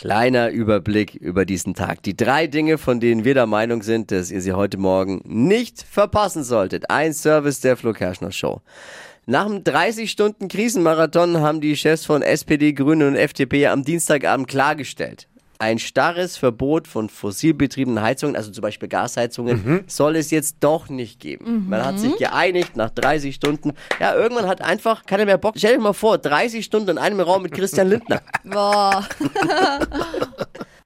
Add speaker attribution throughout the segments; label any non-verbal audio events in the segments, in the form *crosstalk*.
Speaker 1: Kleiner Überblick über diesen Tag. Die drei Dinge, von denen wir der Meinung sind, dass ihr sie heute Morgen nicht verpassen solltet. Ein Service der Flo Kerschner Show. Nach einem 30 Stunden Krisenmarathon haben die Chefs von SPD, Grüne und FDP am Dienstagabend klargestellt. Ein starres Verbot von fossilbetriebenen Heizungen, also zum Beispiel Gasheizungen, soll es jetzt doch nicht geben. Man hat sich geeinigt nach 30 Stunden. Ja, irgendwann hat einfach keiner mehr Bock. Stell dir mal vor, 30 Stunden in einem Raum mit Christian Lindner. *laughs*
Speaker 2: Boah. *laughs*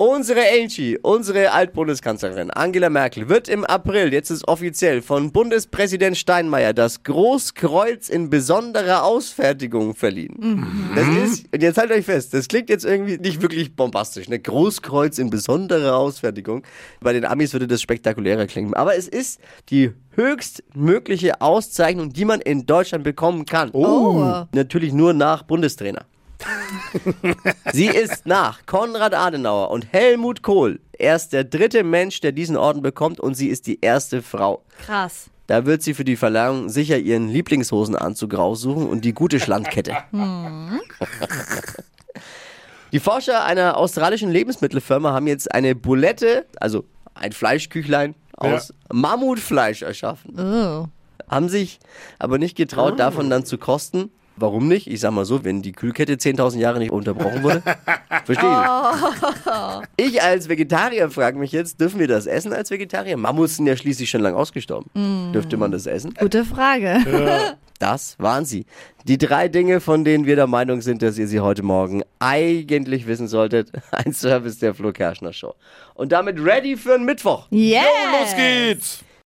Speaker 1: Unsere Angie, unsere Altbundeskanzlerin Angela Merkel, wird im April, jetzt ist offiziell, von Bundespräsident Steinmeier das Großkreuz in besonderer Ausfertigung verliehen. Das ist, und jetzt haltet euch fest, das klingt jetzt irgendwie nicht wirklich bombastisch, ne? Großkreuz in besonderer Ausfertigung. Bei den Amis würde das spektakulärer klingen. Aber es ist die höchstmögliche Auszeichnung, die man in Deutschland bekommen kann.
Speaker 2: Oh.
Speaker 1: Natürlich nur nach Bundestrainer. *laughs* Sie ist nach Konrad Adenauer und Helmut Kohl erst der dritte Mensch, der diesen Orden bekommt und sie ist die erste Frau.
Speaker 2: Krass.
Speaker 1: Da wird sie für die Verleihung sicher ihren Lieblingshosenanzug raussuchen und die gute Schlandkette. *laughs* Die Forscher einer australischen Lebensmittelfirma haben jetzt eine Bulette, also ein Fleischküchlein aus Mammutfleisch erschaffen.
Speaker 2: Oh.
Speaker 1: Haben sich aber nicht getraut, davon dann zu kosten. Warum nicht? Ich sag mal so, wenn die Kühlkette 10.000 Jahre nicht unterbrochen wurde. *laughs* Verstehe ich. Ich als Vegetarier frage mich jetzt, dürfen wir das essen als Vegetarier? Mammuts sind ja schließlich schon lang ausgestorben. Dürfte man das essen?
Speaker 2: Gute Frage.
Speaker 1: Das waren sie. Die drei Dinge, von denen wir der Meinung sind, dass ihr sie heute Morgen eigentlich wissen solltet. *laughs* Ein Service der Flo Kerschner Show. Und damit ready für einen Mittwoch.
Speaker 2: Yeah.
Speaker 3: Los geht's!